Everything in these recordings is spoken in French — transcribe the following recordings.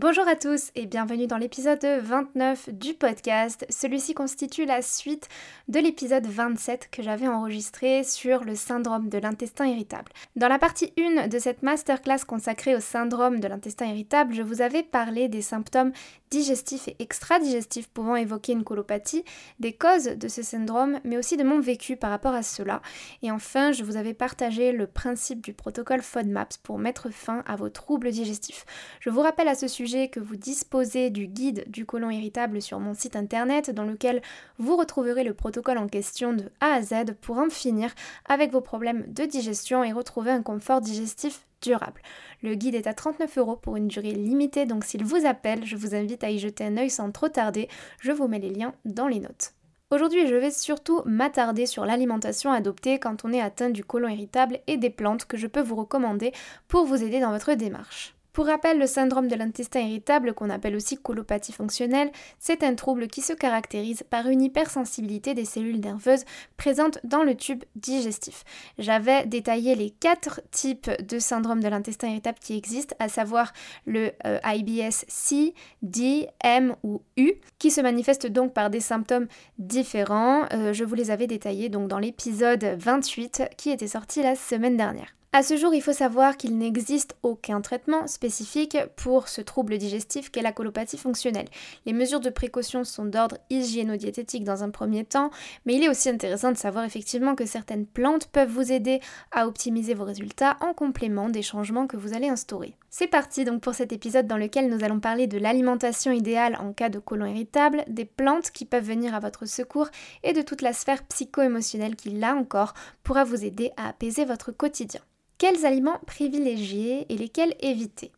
Bonjour à tous et bienvenue dans l'épisode 29 du podcast. Celui-ci constitue la suite de l'épisode 27 que j'avais enregistré sur le syndrome de l'intestin irritable. Dans la partie 1 de cette masterclass consacrée au syndrome de l'intestin irritable, je vous avais parlé des symptômes digestifs et extra-digestifs pouvant évoquer une colopathie, des causes de ce syndrome, mais aussi de mon vécu par rapport à cela. Et enfin, je vous avais partagé le principe du protocole FODMAPS pour mettre fin à vos troubles digestifs. Je vous rappelle à ce sujet que vous disposez du guide du côlon irritable sur mon site internet dans lequel vous retrouverez le protocole en question de A à Z pour en finir avec vos problèmes de digestion et retrouver un confort digestif durable. Le guide est à 39 euros pour une durée limitée, donc s'il vous appelle, je vous invite à y jeter un œil sans trop tarder. Je vous mets les liens dans les notes. Aujourd'hui, je vais surtout m'attarder sur l'alimentation adoptée quand on est atteint du côlon irritable et des plantes que je peux vous recommander pour vous aider dans votre démarche. Pour rappel, le syndrome de l'intestin irritable, qu'on appelle aussi colopathie fonctionnelle, c'est un trouble qui se caractérise par une hypersensibilité des cellules nerveuses présentes dans le tube digestif. J'avais détaillé les quatre types de syndrome de l'intestin irritable qui existent, à savoir le euh, IBS C, D, M ou U, qui se manifestent donc par des symptômes différents. Euh, je vous les avais détaillés donc dans l'épisode 28 qui était sorti la semaine dernière. À ce jour, il faut savoir qu'il n'existe aucun traitement spécifique pour ce trouble digestif qu'est la colopathie fonctionnelle. Les mesures de précaution sont d'ordre hygiéno-diététique dans un premier temps, mais il est aussi intéressant de savoir effectivement que certaines plantes peuvent vous aider à optimiser vos résultats en complément des changements que vous allez instaurer. C'est parti donc pour cet épisode dans lequel nous allons parler de l'alimentation idéale en cas de côlon irritable, des plantes qui peuvent venir à votre secours et de toute la sphère psycho-émotionnelle qui, là encore, pourra vous aider à apaiser votre quotidien. Quels aliments privilégier et lesquels éviter?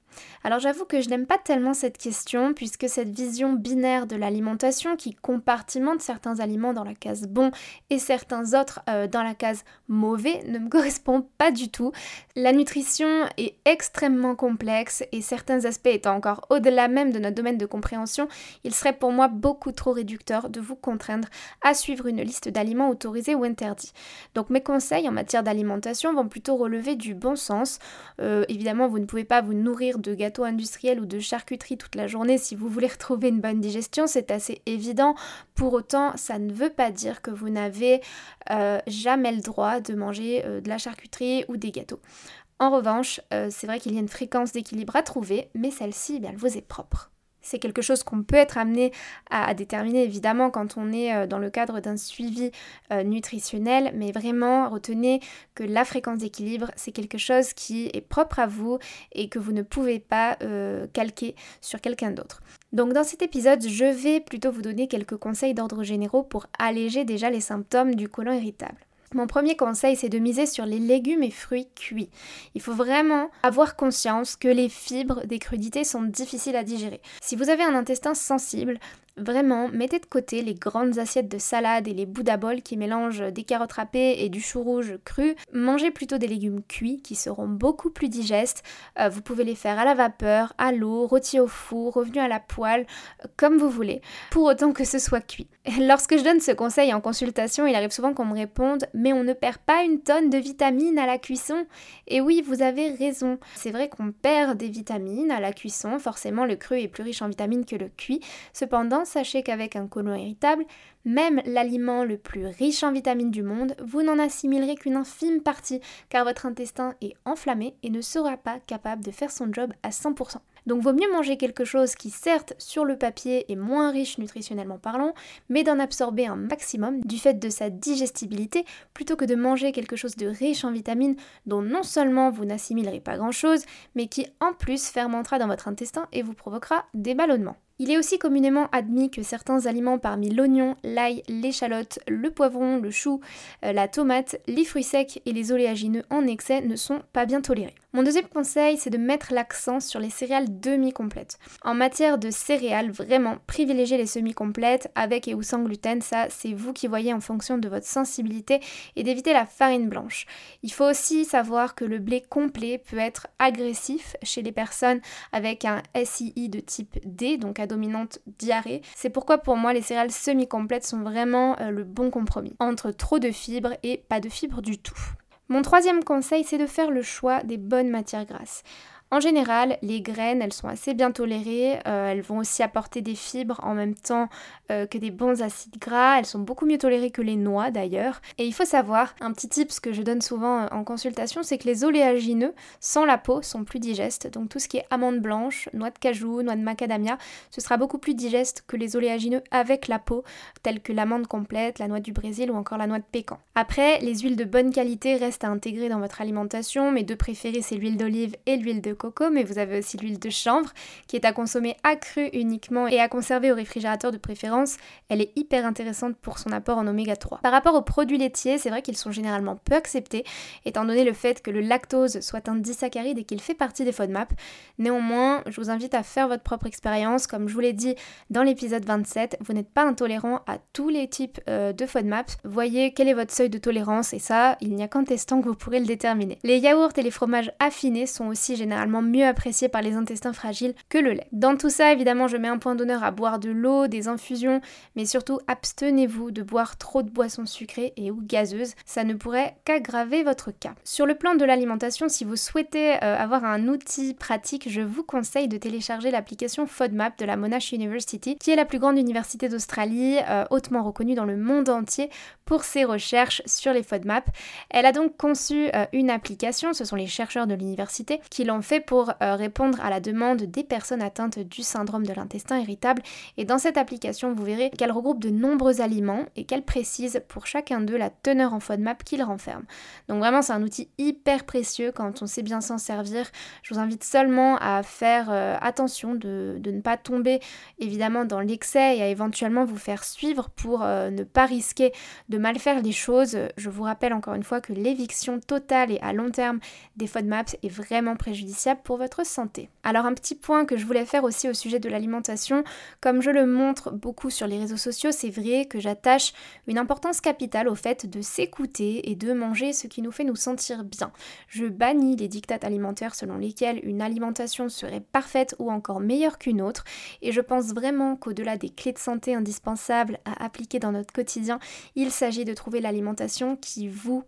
Alors j'avoue que je n'aime pas tellement cette question puisque cette vision binaire de l'alimentation qui compartimente certains aliments dans la case bon et certains autres euh, dans la case mauvais ne me correspond pas du tout. La nutrition est extrêmement complexe et certains aspects étant encore au-delà même de notre domaine de compréhension, il serait pour moi beaucoup trop réducteur de vous contraindre à suivre une liste d'aliments autorisés ou interdits. Donc mes conseils en matière d'alimentation vont plutôt relever du bon sens. Euh, évidemment, vous ne pouvez pas vous nourrir de gâteaux industriels ou de charcuterie toute la journée si vous voulez retrouver une bonne digestion, c'est assez évident. Pour autant, ça ne veut pas dire que vous n'avez euh, jamais le droit de manger euh, de la charcuterie ou des gâteaux. En revanche, euh, c'est vrai qu'il y a une fréquence d'équilibre à trouver, mais celle-ci, eh elle vous est propre. C'est quelque chose qu'on peut être amené à, déterminer évidemment quand on est euh, dans le cadre d'un suivi euh, nutritionnel, mais vraiment retenez que la fréquence d'équilibre, c'est quelque chose qui est propre à vous et que vous ne pouvez pas euh, calquer sur quelqu'un d'autre. Donc dans cet épisode, je vais plutôt vous donner quelques conseils d'ordre généraux pour alléger déjà les symptômes du côlon irritable. Mon premier conseil, c'est de miser sur les légumes et fruits cuits. Il faut vraiment avoir conscience que les fibres des crudités sont difficiles à digérer. Si vous avez un intestin sensible, Vraiment, mettez de côté les grandes assiettes de salade et les bouddha qui mélangent des carottes râpées et du chou rouge cru. Mangez plutôt des légumes cuits qui seront beaucoup plus digestes. Euh, vous pouvez les faire à la vapeur, à l'eau, rôtis au four, revenus à la poêle, euh, comme vous voulez, pour autant que ce soit cuit. Lorsque je donne ce conseil en consultation, il arrive souvent qu'on me réponde Mais on ne perd pas une tonne de vitamines à la cuisson Et oui, vous avez raison. C'est vrai qu'on perd des vitamines à la cuisson, forcément le cru est plus riche en vitamines que le cuit. Cependant, sachez qu'avec un côlon irritable, même l'aliment le plus riche en vitamines du monde, vous n'en assimilerez qu'une infime partie car votre intestin est enflammé et ne sera pas capable de faire son job à 100%. Donc vaut mieux manger quelque chose qui certes sur le papier est moins riche nutritionnellement parlant, mais d'en absorber un maximum du fait de sa digestibilité plutôt que de manger quelque chose de riche en vitamines dont non seulement vous n'assimilerez pas grand chose, mais qui en plus fermentera dans votre intestin et vous provoquera des ballonnements. Il est aussi communément admis que certains aliments parmi l'oignon, l'ail, l'échalote, le poivron, le chou, euh, la tomate, les fruits secs et les oléagineux en excès ne sont pas bien tolérés. Mon deuxième conseil, c'est de mettre l'accent sur les céréales demi-complètes. En matière de céréales, vraiment, privilégiez les semi-complètes avec et ou sans gluten, ça c'est vous qui voyez en fonction de votre sensibilité et d'éviter la farine blanche. Il faut aussi savoir que le blé complet peut être agressif chez les personnes avec un SII de type D, donc à dominante diarrhée. C'est pourquoi pour moi les céréales semi-complètes sont vraiment euh, le bon compromis entre trop de fibres et pas de fibres du tout. Mon troisième conseil, c'est de faire le choix des bonnes matières grasses. En général, les graines, elles sont assez bien tolérées. Euh, elles vont aussi apporter des fibres en même temps euh, que des bons acides gras. Elles sont beaucoup mieux tolérées que les noix d'ailleurs. Et il faut savoir, un petit tip que je donne souvent euh, en consultation, c'est que les oléagineux sans la peau sont plus digestes. Donc tout ce qui est amandes blanches, noix de cajou, noix de macadamia, ce sera beaucoup plus digeste que les oléagineux avec la peau, tels que l'amande complète, la noix du Brésil ou encore la noix de pécan. Après, les huiles de bonne qualité restent à intégrer dans votre alimentation. Mes deux préférées, c'est l'huile d'olive et l'huile de coco, mais vous avez aussi l'huile de chanvre qui est à consommer accrue uniquement et à conserver au réfrigérateur de préférence. Elle est hyper intéressante pour son apport en oméga 3. Par rapport aux produits laitiers, c'est vrai qu'ils sont généralement peu acceptés, étant donné le fait que le lactose soit un disaccharide et qu'il fait partie des FODMAP. Néanmoins, je vous invite à faire votre propre expérience. Comme je vous l'ai dit dans l'épisode 27, vous n'êtes pas intolérant à tous les types euh, de FODMAP. Voyez quel est votre seuil de tolérance et ça, il n'y a qu'en testant que vous pourrez le déterminer. Les yaourts et les fromages affinés sont aussi généralement mieux apprécié par les intestins fragiles que le lait. Dans tout ça, évidemment, je mets un point d'honneur à boire de l'eau, des infusions, mais surtout abstenez-vous de boire trop de boissons sucrées et ou gazeuses, ça ne pourrait qu'aggraver votre cas. Sur le plan de l'alimentation, si vous souhaitez euh, avoir un outil pratique, je vous conseille de télécharger l'application FODMAP de la Monash University, qui est la plus grande université d'Australie, euh, hautement reconnue dans le monde entier pour ses recherches sur les FODMAP. Elle a donc conçu euh, une application, ce sont les chercheurs de l'université qui l'ont pour euh, répondre à la demande des personnes atteintes du syndrome de l'intestin irritable. Et dans cette application, vous verrez qu'elle regroupe de nombreux aliments et qu'elle précise pour chacun d'eux la teneur en FODMAP qu'ils renferment. Donc vraiment, c'est un outil hyper précieux quand on sait bien s'en servir. Je vous invite seulement à faire euh, attention de, ne pas tomber évidemment dans l'excès et à éventuellement vous faire suivre pour euh, ne pas risquer de mal faire les choses. Je vous rappelle encore une fois que l'éviction totale et à long terme des FODMAPs est vraiment préjudiciable pour votre santé. Alors un petit point que je voulais faire aussi au sujet de l'alimentation, comme je le montre beaucoup sur les réseaux sociaux, c'est vrai que j'attache une importance capitale au fait de s'écouter et de manger ce qui nous fait nous sentir bien. Je bannis les dictates alimentaires selon lesquels une alimentation serait parfaite ou encore meilleure qu'une autre et je pense vraiment qu'au-delà des clés de santé indispensables à appliquer dans notre quotidien, il s'agit de trouver l'alimentation qui vous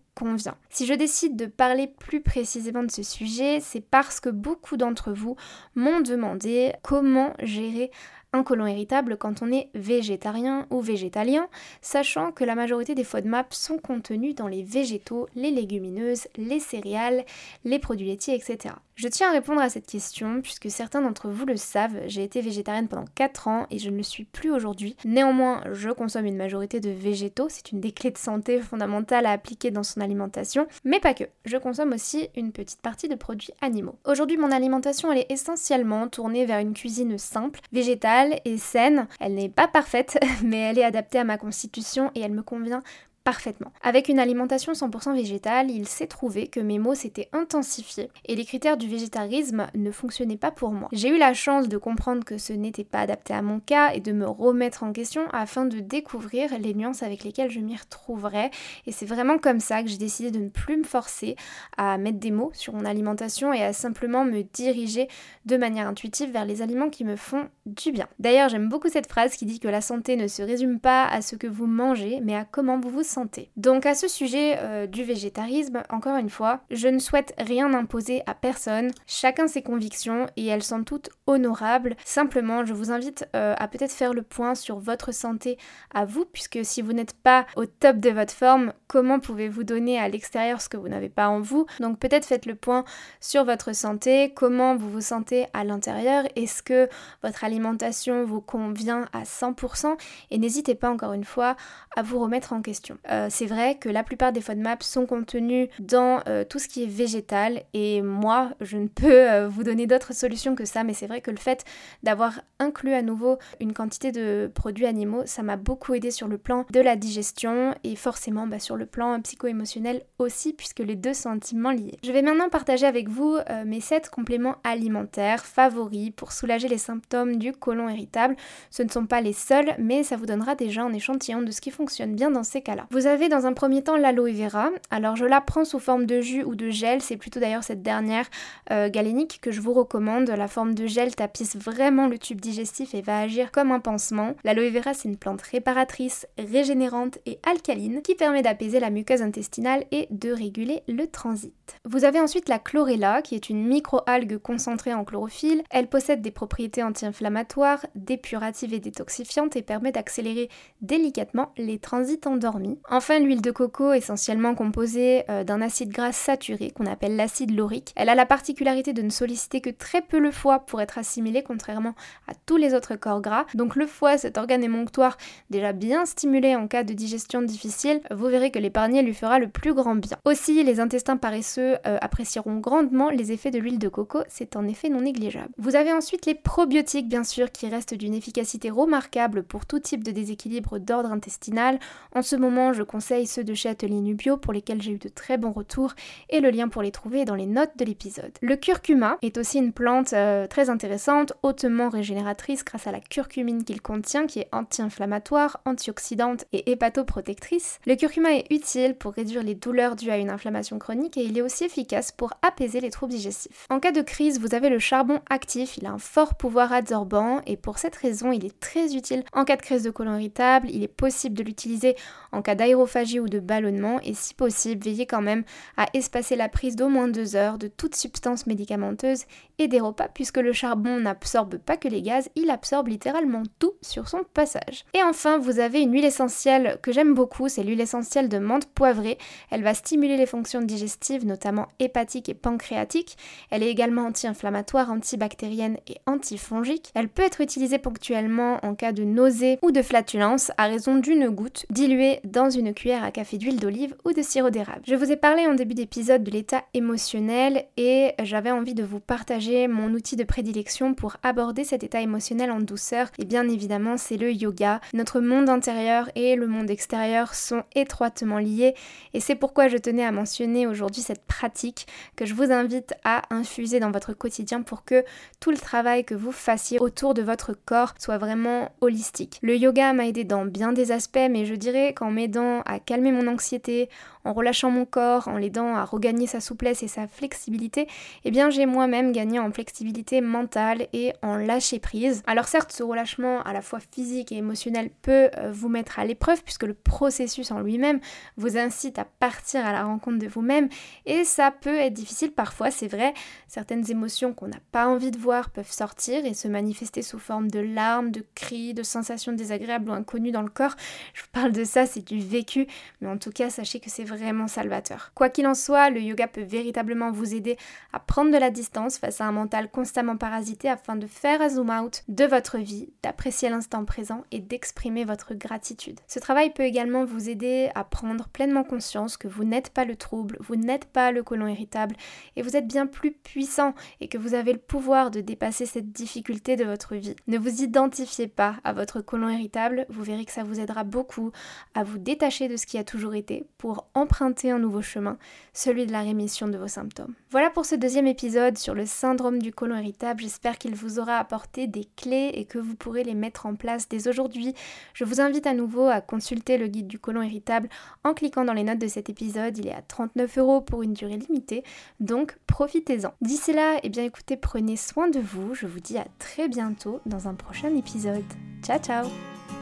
Si je décide de parler plus précisément de ce sujet, c'est parce que beaucoup d'entre vous m'ont demandé comment gérer un côlon irritable quand on est végétarien ou végétalien, sachant que la majorité des FODMAP sont contenus dans les végétaux, les légumineuses, les céréales, les produits laitiers, etc. Je tiens à répondre à cette question puisque certains d'entre vous le savent, j'ai été végétarienne pendant 4 ans et je ne le suis plus aujourd'hui. Néanmoins, je consomme une majorité de végétaux, c'est une des clés de santé fondamentales à appliquer dans son alimentation, mais pas que. Je consomme aussi une petite partie de produits animaux. Aujourd'hui, mon alimentation elle est essentiellement tournée vers une cuisine simple, végétale et saine. Elle n'est pas parfaite, mais elle est adaptée à ma constitution et elle me convient parfaitement. Avec une alimentation 100% végétale, il s'est trouvé que mes maux s'étaient intensifiés et les critères du végétarisme ne fonctionnaient pas pour moi. J'ai eu la chance de comprendre que ce n'était pas adapté à mon cas et de me remettre en question afin de découvrir les nuances avec lesquelles je m'y retrouverais et c'est vraiment comme ça que j'ai décidé de ne plus me forcer à mettre des mots sur mon alimentation et à simplement me diriger de manière intuitive vers les aliments qui me font du bien. D'ailleurs, j'aime beaucoup cette phrase qui dit que la santé ne se résume pas à ce que vous mangez mais à comment vous vous santé. Donc à ce sujet euh, du végétarisme, encore une fois, je ne souhaite rien imposer à personne, chacun ses convictions et elles sont toutes honorables. Simplement, je vous invite euh, à peut-être faire le point sur votre santé à vous, puisque si vous n'êtes pas au top de votre forme, comment pouvez-vous donner à l'extérieur ce que vous n'avez pas en vous? Donc peut-être faites le point sur votre santé, comment vous vous sentez à l'intérieur, est-ce que votre alimentation vous convient à 100% et n'hésitez pas encore une fois à vous remettre en question. Euh, c'est vrai que la plupart des FODMAP sont contenus dans euh, tout ce qui est végétal et moi, je ne peux euh, vous donner d'autres solutions que ça, mais c'est vrai que le fait d'avoir inclus à nouveau une quantité de produits animaux, ça m'a beaucoup aidé sur le plan de la digestion et forcément bah, sur le plan psycho-émotionnel aussi, puisque les deux sont intimement liés. Je vais maintenant partager avec vous mes 7 compléments alimentaires favoris pour soulager les symptômes du côlon irritable. Ce ne sont pas les seuls, mais ça vous donnera déjà un échantillon de ce qui fonctionne bien dans ces cas-là. Vous avez dans un premier temps l'aloe vera. Alors je la prends sous forme de jus ou de gel. C'est plutôt d'ailleurs cette dernière euh, galénique que je vous recommande. La forme de gel tapisse vraiment le tube digestif et va agir comme un pansement. L'aloe vera c'est une plante réparatrice, régénérante et alcaline qui permet d'apaiser la muqueuse intestinale et de réguler le transit. Vous avez ensuite la chlorella qui est une microalgue concentrée en chlorophylle. Elle possède des propriétés anti-inflammatoires, dépuratives et détoxifiantes et permet d'accélérer délicatement les transits endormis. Enfin, l'huile de coco, essentiellement composée euh, d'un acide gras saturé qu'on appelle l'acide laurique, elle a la particularité de ne solliciter que très peu le foie pour être assimilé, contrairement à tous les autres corps gras. Donc le foie, cet organe émonctoire déjà bien stimulé en cas de digestion difficile, vous verrez que l'épargner lui fera le plus grand bien. Aussi, les intestins paresseux euh, apprécieront grandement les effets de l'huile de coco, c'est en effet non négligeable. Vous avez ensuite les probiotiques, bien sûr, qui restent d'une efficacité remarquable pour tout type de déséquilibre d'ordre intestinal. En ce moment, je conseille ceux de chez Atelier Nubio pour lesquels j'ai eu de très bons retours et le lien pour les trouver dans les notes de l'épisode. Le curcuma est aussi une plante euh, très intéressante, hautement régénératrice grâce à la curcumine qu'il contient qui est anti-inflammatoire, antioxydante et hépatoprotectrice. Le curcuma est utile pour réduire les douleurs dues à une inflammation chronique et il est aussi efficace pour apaiser les troubles digestifs. En cas de crise, vous avez le charbon actif, il a un fort pouvoir adsorbant et pour cette raison, il est très utile en cas de crise de côlon irritable, il est possible de l'utiliser en cas d'aérophagie ou de ballonnement et si possible, veillez quand même à espacer la prise d'au moins deux heures de toute substance médicamenteuse des repas puisque le charbon n'absorbe pas que les gaz, il absorbe littéralement tout sur son passage. Et enfin, vous avez une huile essentielle que j'aime beaucoup, c'est l'huile essentielle de menthe poivrée. Elle va stimuler les fonctions digestives, notamment hépatiques et pancréatiques. Elle est également anti-inflammatoire, antibactérienne et antifongique. Elle peut être utilisée ponctuellement en cas de nausée ou de flatulence à raison d'une goutte diluée dans une cuillère à café d'huile d'olive ou de sirop d'érable. Je vous ai parlé en début d'épisode de l'état émotionnel et j'avais envie de vous partager mon outil de prédilection pour aborder cet état émotionnel en douceur et bien évidemment c'est le yoga. Notre monde intérieur et le monde extérieur sont étroitement liés et c'est pourquoi je tenais à mentionner aujourd'hui cette pratique que je vous invite à infuser dans votre quotidien pour que tout le travail que vous fassiez autour de votre corps soit vraiment holistique. Le yoga m'a aidé dans bien des aspects mais je dirais qu'en m'aidant à calmer mon anxiété, en relâchant mon corps, en l'aidant à regagner sa souplesse et sa flexibilité, eh bien j'ai moi-même gagné en flexibilité mentale et en lâcher prise. Alors certes, ce relâchement à la fois physique et émotionnel peut euh, vous mettre à l'épreuve puisque le processus en lui-même vous incite à partir à la rencontre de vous-même et ça peut être difficile parfois, c'est vrai. Certaines émotions qu'on n'a pas envie de voir peuvent sortir et se manifester sous forme de larmes, de cris, de sensations désagréables ou inconnues dans le corps. Je vous parle de ça, c'est du vécu, mais en tout cas, sachez que c'est vraiment salvateur. Quoi qu'il en soit, le yoga peut véritablement vous aider à prendre de la distance face à un mental constamment parasité afin de faire un zoom out de votre vie, d'apprécier l'instant présent et d'exprimer votre gratitude. Ce travail peut également vous aider à prendre pleinement conscience que vous n'êtes pas le trouble, vous n'êtes pas le colon irritable et vous êtes bien plus puissant et que vous avez le pouvoir de dépasser cette difficulté de votre vie. Ne vous identifiez pas à votre colon irritable, vous verrez que ça vous aidera beaucoup à vous détacher de ce qui a toujours été pour emprunter un nouveau chemin, celui de la rémission de vos symptômes. Voilà pour ce deuxième épisode sur le syndrome du côlon irritable. J'espère qu'il vous aura apporté des clés et que vous pourrez les mettre en place dès aujourd'hui. Je vous invite à nouveau à consulter le guide du côlon irritable en cliquant dans les notes de cet épisode. Il est à 39 euros pour une durée limitée, donc profitez-en. D'ici là, eh bien écoutez, prenez soin de vous. Je vous dis à très bientôt dans un prochain épisode. Ciao ciao